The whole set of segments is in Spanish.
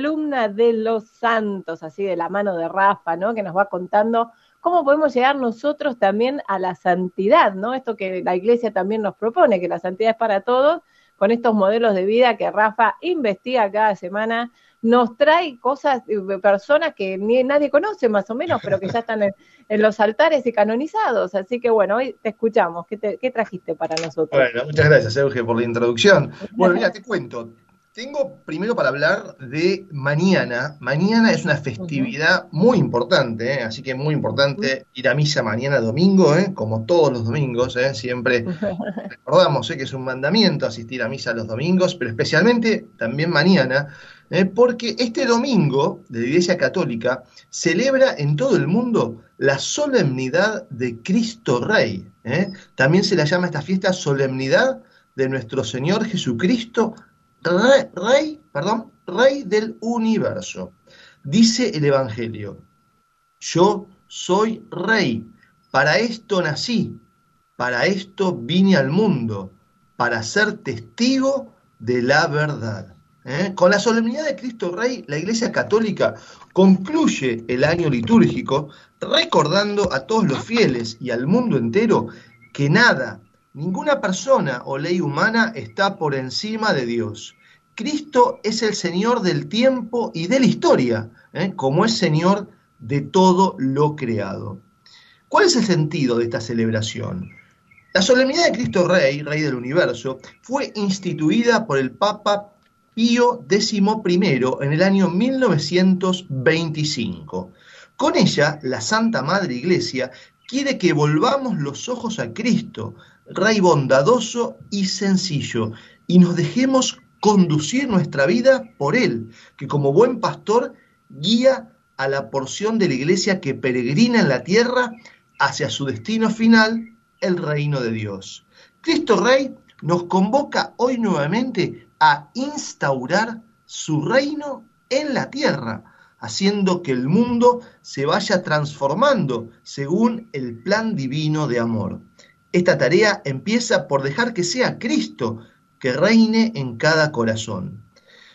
columna de los santos, así de la mano de Rafa, ¿no? Que nos va contando cómo podemos llegar nosotros también a la santidad, ¿no? Esto que la iglesia también nos propone, que la santidad es para todos, con estos modelos de vida que Rafa investiga cada semana, nos trae cosas, eh, personas que ni nadie conoce más o menos, pero que ya están en, los altares y canonizados. Así que bueno, hoy te escuchamos. ¿Qué, ¿Qué trajiste para nosotros? Bueno, muchas gracias, Euge, por la introducción. Bueno, mira, te cuento. Tengo primero para hablar de mañana. Mañana es una festividad muy importante, ¿eh? así que muy importante ir a misa mañana domingo, ¿eh? como todos los domingos. ¿eh? Siempre recordamos que es un mandamiento asistir a misa los domingos, pero especialmente también mañana, porque este domingo de la Iglesia Católica celebra en todo el mundo la solemnidad de Cristo Rey. También se la llama esta fiesta solemnidad de nuestro Señor Jesucristo rey, perdón, rey del universo. Dice el Evangelio, yo soy rey, para esto nací, para esto vine al mundo, para ser testigo de la verdad. ¿Eh? Con la solemnidad de Cristo Rey, la Iglesia Católica concluye el año litúrgico recordando a todos los fieles y al mundo entero que nada Ninguna persona o ley humana está por encima de Dios. Cristo es el Señor del tiempo y de la historia, ¿eh? como es Señor de todo lo creado. ¿Cuál es el sentido de esta celebración? La solemnidad de Cristo Rey, Rey del Universo, fue instituida por el Papa Pío XI en el año 1925. Con ella, la Santa Madre Iglesia quiere que volvamos los ojos a Cristo, Rey bondadoso y sencillo, y nos dejemos conducir nuestra vida por Él, que como buen pastor guía a la porción de la iglesia que peregrina en la tierra hacia su destino final, el reino de Dios. Cristo Rey nos convoca hoy nuevamente a instaurar su reino en la tierra, haciendo que el mundo se vaya transformando según el plan divino de amor. Esta tarea empieza por dejar que sea Cristo que reine en cada corazón.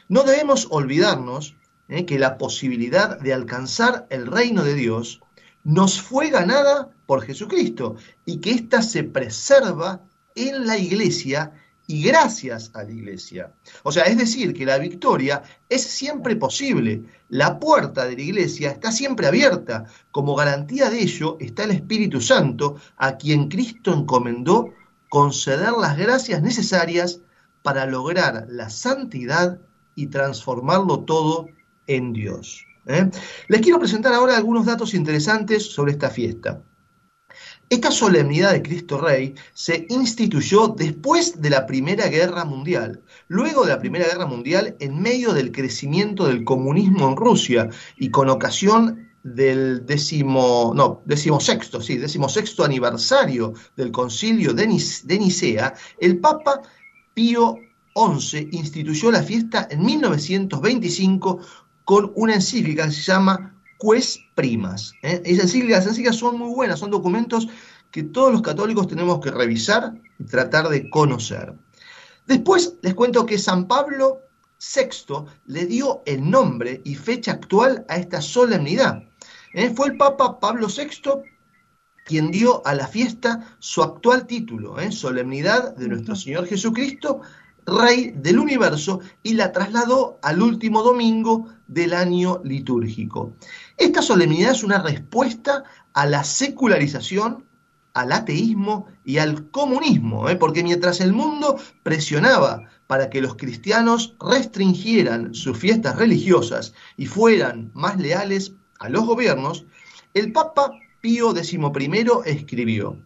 No debemos olvidarnos eh, que la posibilidad de alcanzar el reino de Dios nos fue ganada por Jesucristo y que ésta se preserva en la iglesia y gracias a la iglesia. O sea, es decir, que la victoria es siempre posible. La puerta de la iglesia está siempre abierta. Como garantía de ello está el Espíritu Santo, a quien Cristo encomendó conceder las gracias necesarias para lograr la santidad y transformarlo todo en Dios. ¿eh? Les quiero presentar ahora algunos datos interesantes sobre esta fiesta. Esta solemnidad de Cristo Rey se instituyó después de la Primera Guerra Mundial. Luego de la Primera Guerra Mundial, en medio del crecimiento del comunismo en Rusia y con ocasión del décimo, no, décimo sexto, sí, décimo sexto aniversario del concilio de, de Nicea, el Papa Pío XI instituyó la fiesta en 1925 con una encíclica que se llama Ques Primas. ¿eh? Esas encíclicas, son muy buenas, son documentos que todos los católicos tenemos que revisar y tratar de conocer. Después les cuento que San Pablo VI le dio el nombre y fecha actual a esta solemnidad. ¿eh? Fue el Papa Pablo VI quien dio a la fiesta su actual título, ¿eh? Solemnidad de nuestro Señor Jesucristo, Rey del Universo, y la trasladó al último domingo del año litúrgico. Esta solemnidad es una respuesta a la secularización, al ateísmo y al comunismo, ¿eh? porque mientras el mundo presionaba para que los cristianos restringieran sus fiestas religiosas y fueran más leales a los gobiernos, el Papa Pío XI escribió,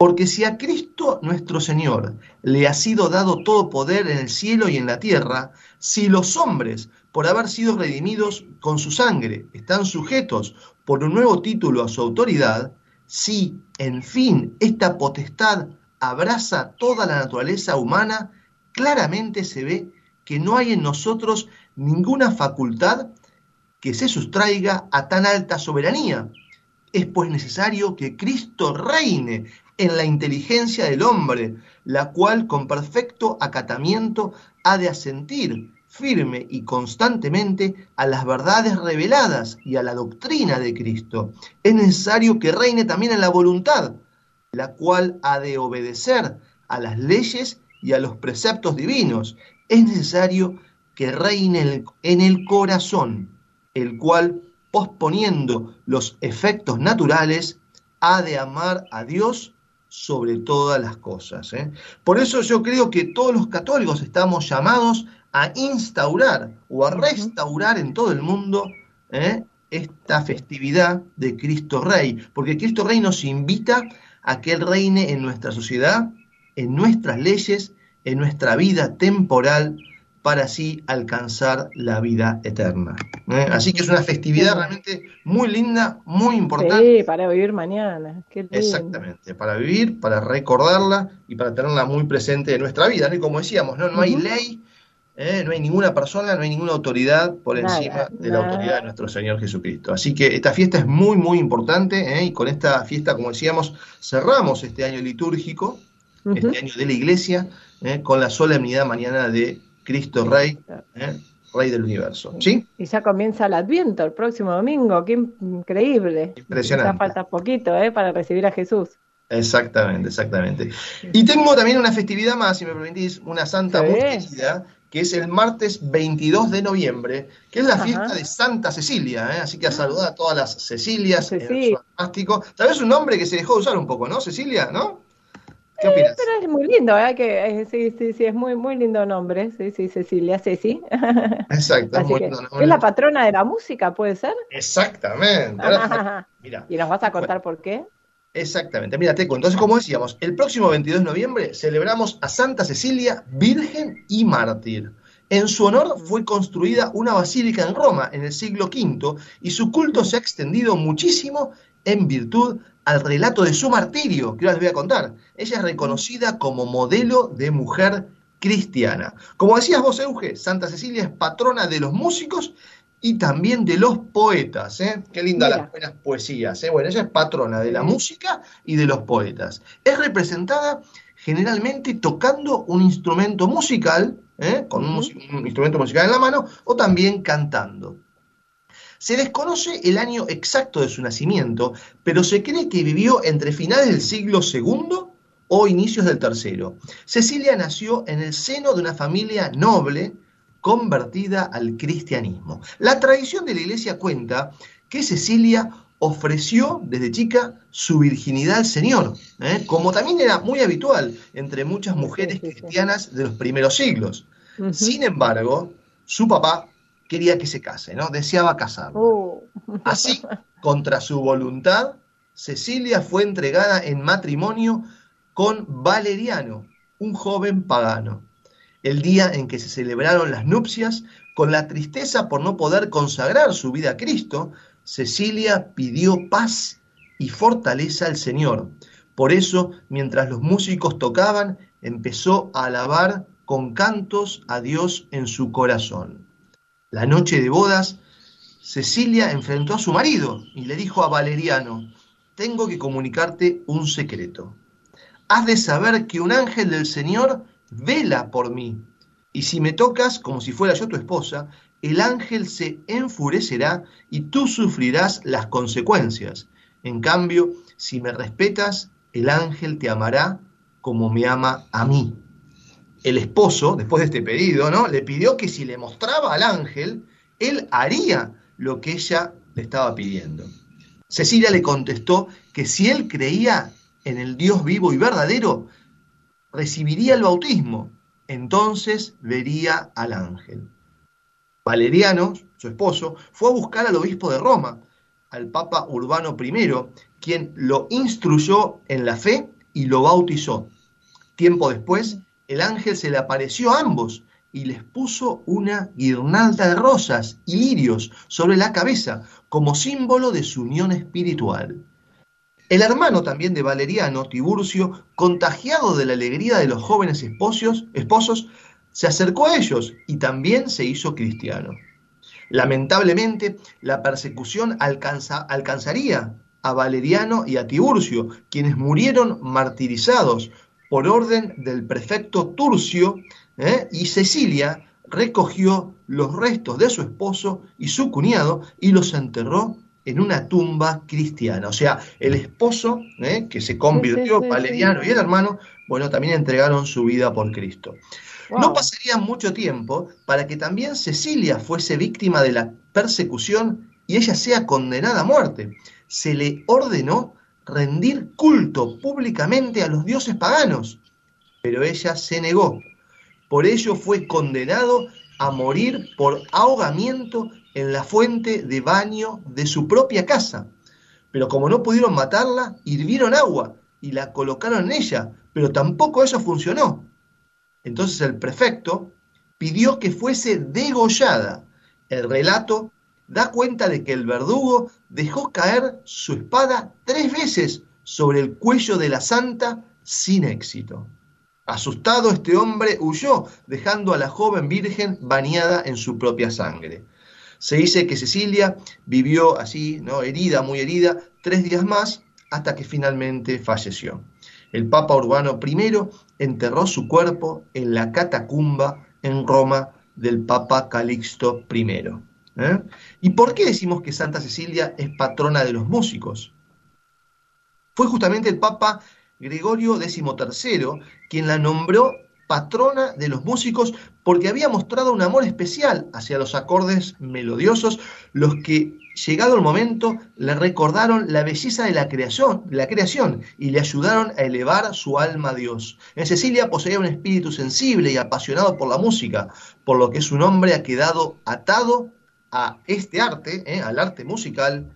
porque si a Cristo nuestro Señor le ha sido dado todo poder en el cielo y en la tierra, si los hombres por haber sido redimidos con su sangre, están sujetos por un nuevo título a su autoridad, si, en fin, esta potestad abraza toda la naturaleza humana, claramente se ve que no hay en nosotros ninguna facultad que se sustraiga a tan alta soberanía. Es pues necesario que Cristo reine en la inteligencia del hombre, la cual con perfecto acatamiento ha de asentir firme y constantemente a las verdades reveladas y a la doctrina de Cristo. Es necesario que reine también en la voluntad, la cual ha de obedecer a las leyes y a los preceptos divinos. Es necesario que reine en el corazón, el cual, posponiendo los efectos naturales, ha de amar a Dios sobre todas las cosas. ¿eh? Por eso yo creo que todos los católicos estamos llamados a instaurar o a restaurar en todo el mundo ¿eh? esta festividad de Cristo Rey, porque Cristo Rey nos invita a que Él reine en nuestra sociedad, en nuestras leyes, en nuestra vida temporal, para así alcanzar la vida eterna. ¿eh? Así que es una festividad realmente muy linda, muy importante. Sí, para vivir mañana. Exactamente, para vivir, para recordarla y para tenerla muy presente en nuestra vida. ¿no? Y como decíamos, no, no hay ley, ¿eh? no hay ninguna persona, no hay ninguna autoridad por encima de la autoridad de nuestro Señor Jesucristo. Así que esta fiesta es muy, muy importante ¿eh? y con esta fiesta, como decíamos, cerramos este año litúrgico, este año de la Iglesia, con la solemnidad mañana de Cristo Rey, ¿eh? Rey del universo. ¿Sí? Y ya comienza el Adviento el próximo domingo, qué increíble. Impresionante. Ya falta poquito ¿eh? para recibir a Jesús. Exactamente, exactamente. Y tengo también una festividad más, si me permitís, una santa muy que es el martes 22 de noviembre, que es la fiesta de Santa Cecilia, ¿eh? así que a saludar a todas las Cecilias en el Tal vez un nombre que se dejó de usar un poco, ¿no? Cecilia, ¿no? ¿Qué opinas? pero es muy lindo, ¿eh? Que, eh, sí, sí, sí, es muy, muy lindo nombre. Sí, sí, Cecilia, Ceci. Exacto, es muy lindo nombre. Es la patrona de la música, ¿puede ser? Exactamente. Mira, ¿Y nos vas a contar por qué? Exactamente, mira, Teco. Entonces, como decíamos, el próximo 22 de noviembre celebramos a Santa Cecilia, Virgen y Mártir. En su honor fue construida una basílica en Roma en el siglo V y su culto se ha extendido muchísimo en virtud al relato de su martirio, que ahora les voy a contar. Ella es reconocida como modelo de mujer cristiana. Como decías vos, Euge, Santa Cecilia es patrona de los músicos y también de los poetas. ¿eh? Qué linda las buenas poesías. ¿eh? Bueno, ella es patrona de la música y de los poetas. Es representada generalmente tocando un instrumento musical, ¿eh? con un instrumento musical en la mano, o también cantando. Se desconoce el año exacto de su nacimiento, pero se cree que vivió entre finales del siglo II o inicios del tercero. Cecilia nació en el seno de una familia noble convertida al cristianismo. La tradición de la iglesia cuenta que Cecilia ofreció desde chica su virginidad al Señor, ¿eh? como también era muy habitual entre muchas mujeres cristianas de los primeros siglos. Sin embargo, su papá quería que se case, ¿no? Deseaba casarlo. Oh. Así, contra su voluntad, Cecilia fue entregada en matrimonio con Valeriano, un joven pagano. El día en que se celebraron las nupcias, con la tristeza por no poder consagrar su vida a Cristo, Cecilia pidió paz y fortaleza al Señor. Por eso, mientras los músicos tocaban, empezó a alabar con cantos a Dios en su corazón. La noche de bodas, Cecilia enfrentó a su marido y le dijo a Valeriano, tengo que comunicarte un secreto. Has de saber que un ángel del Señor vela por mí, y si me tocas como si fuera yo tu esposa, el ángel se enfurecerá y tú sufrirás las consecuencias. En cambio, si me respetas, el ángel te amará como me ama a mí el esposo, después de este pedido, ¿no? Le pidió que si le mostraba al ángel, él haría lo que ella le estaba pidiendo. Cecilia le contestó que si él creía en el Dios vivo y verdadero, recibiría el bautismo, entonces vería al ángel. Valeriano, su esposo, fue a buscar al obispo de Roma, al Papa Urbano I, quien lo instruyó en la fe y lo bautizó. Tiempo después, el ángel se le apareció a ambos y les puso una guirnalda de rosas y lirios sobre la cabeza como símbolo de su unión espiritual. El hermano también de Valeriano, Tiburcio, contagiado de la alegría de los jóvenes esposos, esposos se acercó a ellos y también se hizo cristiano. Lamentablemente, la persecución alcanzaría a Valeriano y a Tiburcio, quienes murieron martirizados por orden del prefecto Turcio, ¿eh? y Cecilia recogió los restos de su esposo y su cuñado y los enterró en una tumba cristiana. O sea, el esposo, ¿eh? que se convirtió, Valeriano y el hermano, bueno, también entregaron su vida por Cristo. No pasaría mucho tiempo para que también Cecilia fuese víctima de la persecución y ella sea condenada a muerte. Se le ordenó rendir culto públicamente a los dioses paganos, pero ella se negó. Por ello fue condenado a morir por ahogamiento en la fuente de baño de su propia casa. Pero como no pudieron matarla, hirvieron agua y la colocaron en ella, pero tampoco eso funcionó. Entonces el prefecto pidió que fuese degollada. El relato da cuenta de que el verdugo dejó caer su espada tres veces sobre el cuello de la santa sin éxito. Asustado, este hombre huyó, dejando a la joven virgen bañada en su propia sangre. Se dice que Cecilia vivió así, ¿no? herida, muy herida, tres días más, hasta que finalmente falleció. El Papa Urbano I enterró su cuerpo en la catacumba en Roma del Papa Calixto I. ¿eh? ¿Y por qué decimos que Santa Cecilia es patrona de los músicos? Fue justamente el Papa Gregorio XIII quien la nombró patrona de los músicos porque había mostrado un amor especial hacia los acordes melodiosos, los que, llegado el momento, le recordaron la belleza de la creación, la creación y le ayudaron a elevar su alma a Dios. En Cecilia poseía un espíritu sensible y apasionado por la música, por lo que su nombre ha quedado atado a este arte, ¿eh? al arte musical,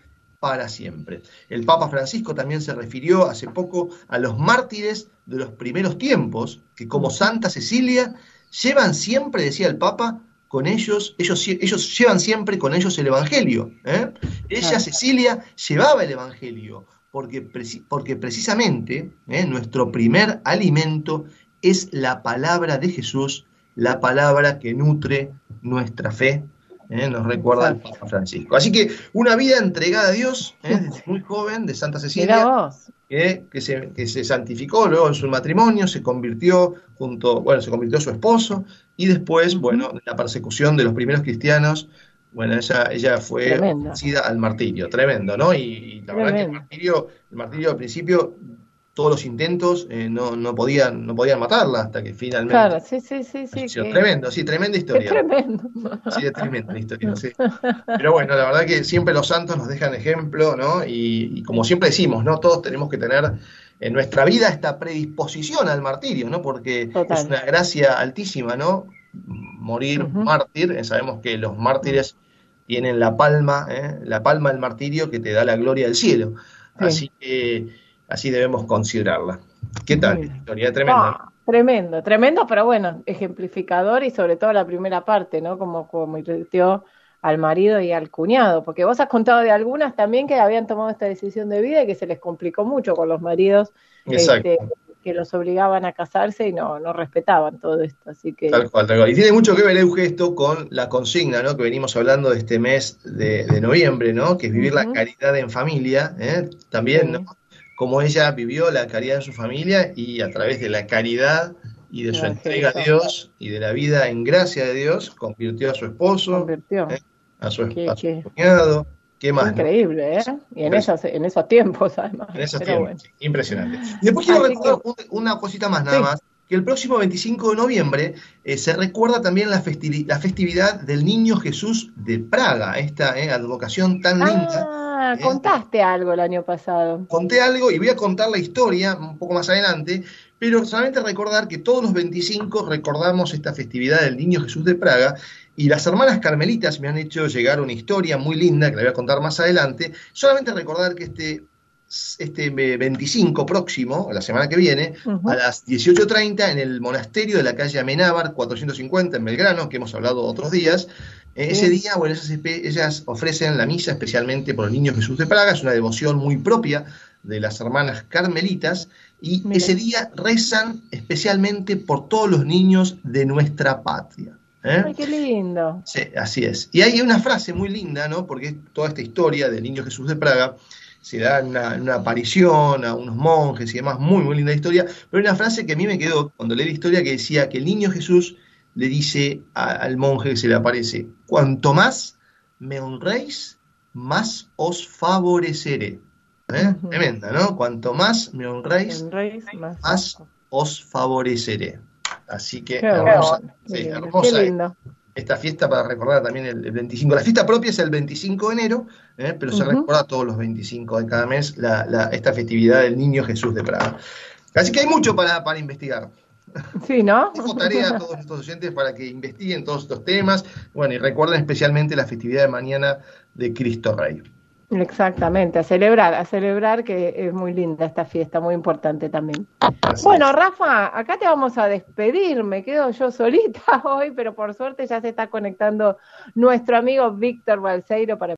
para siempre. El Papa Francisco también se refirió hace poco a los mártires de los primeros tiempos, que como Santa Cecilia llevan siempre, decía el Papa, con ellos, ellos, ellos llevan siempre con ellos el Evangelio. ¿eh? Ella, Cecilia, llevaba el Evangelio, porque, porque precisamente ¿eh? nuestro primer alimento es la palabra de Jesús, la palabra que nutre nuestra fe ¿eh? nos recuerda el Papa Francisco. Así que una vida entregada a Dios, ¿eh? desde muy joven, de Santa Cecilia, que, se, que, se, santificó luego en su matrimonio, se convirtió junto, bueno, se convirtió su esposo, y después, bueno, la persecución de los primeros cristianos, bueno, ella, ella fue vencida al martirio, tremendo, ¿no? Y, la verdad que el martirio, el martirio al principio todos los intentos eh, no, no, podían, no podían matarla hasta que finalmente. Claro, sí, sí, sí. sí Tremendo, sí, tremenda historia. tremendo. Sí, es tremenda historia, sí. Pero bueno, la verdad que siempre los santos nos dejan ejemplo, ¿no? Y, como siempre decimos, ¿no? Todos tenemos que tener en nuestra vida esta predisposición al martirio, ¿no? Porque es una gracia altísima, ¿no? Morir mártir, eh, sabemos que los mártires tienen la palma, ¿eh? la palma del martirio que te da la gloria del cielo. Así que Así debemos considerarla. ¿Qué tal? Historia tremenda. Ah, tremendo, tremendo, pero bueno, ejemplificador y sobre todo la primera parte, ¿no? Como convirtió al marido y al cuñado, porque vos has contado de algunas también que habían tomado esta decisión de vida y que se les complicó mucho con los maridos este, que los obligaban a casarse y no, no respetaban todo esto. Así que... Tal cual, tal cual. Y tiene mucho que ver, Euge, esto con la consigna ¿no? que venimos hablando de este mes de, noviembre, ¿no? que es vivir la caridad en familia, ¿eh? también, ¿no? Cómo ella vivió la caridad en su familia y a través de la caridad y de su entrega a Dios y de la vida en gracia de Dios, convirtió a su esposo, ¿eh? a, su, cuñado. ¿Qué más? Increíble, ¿eh? Y en esos, en esos tiempos, además. En esos tiempos, impresionante. Y después quiero recordar una cosita más, nada más que el próximo 25 de noviembre eh, se recuerda también la, la, festividad del Niño Jesús de Praga, esta eh, advocación tan linda. Ah, contaste algo el año pasado. Conté algo y voy a contar la historia un poco más adelante, pero solamente recordar que todos los 25 recordamos esta festividad del Niño Jesús de Praga y las hermanas carmelitas me han hecho llegar una historia muy linda que la voy a contar más adelante. Solamente recordar que este este 25 próximo, la semana que viene, a las 18.30 en el monasterio de la calle Amenábar, 450 en Belgrano, que hemos hablado otros días. Eh, ese día, bueno, ellas, ofrecen la misa especialmente por el Niño Jesús de Praga, es una devoción muy propia de las hermanas carmelitas, y ese día rezan especialmente por todos los niños de nuestra patria. ¿eh? Ay, qué lindo. Sí, así es. Y hay una frase muy linda, ¿no? Porque toda esta historia del Niño Jesús de Praga se da una, una, aparición a unos monjes y demás, muy, muy linda historia, pero hay una frase que a mí me quedó cuando leí la historia que decía que el niño Jesús le dice al monje que se le aparece, cuanto más me honréis, más os favoreceré. ¿Eh? Tremenda, ¿no? Cuanto más me honréis, más, os favoreceré. Así que hermosa, sí, hermosa esta fiesta para recordar también el, 25. La fiesta propia es el 25 de enero, ¿eh? pero se recuerda todos los 25 de cada mes esta festividad del Niño Jesús de Praga. Así que hay mucho para, para investigar. Sí, ¿no? Tengo tarea a todos nuestros oyentes para que investiguen todos estos temas. Bueno, y recuerden especialmente la festividad de mañana de Cristo Rey. Exactamente, a celebrar, a celebrar que es muy linda esta fiesta, muy importante también. bueno, Rafa, acá te vamos a despedir, me quedo yo solita hoy, pero por suerte ya se está conectando nuestro amigo Víctor Balseiro para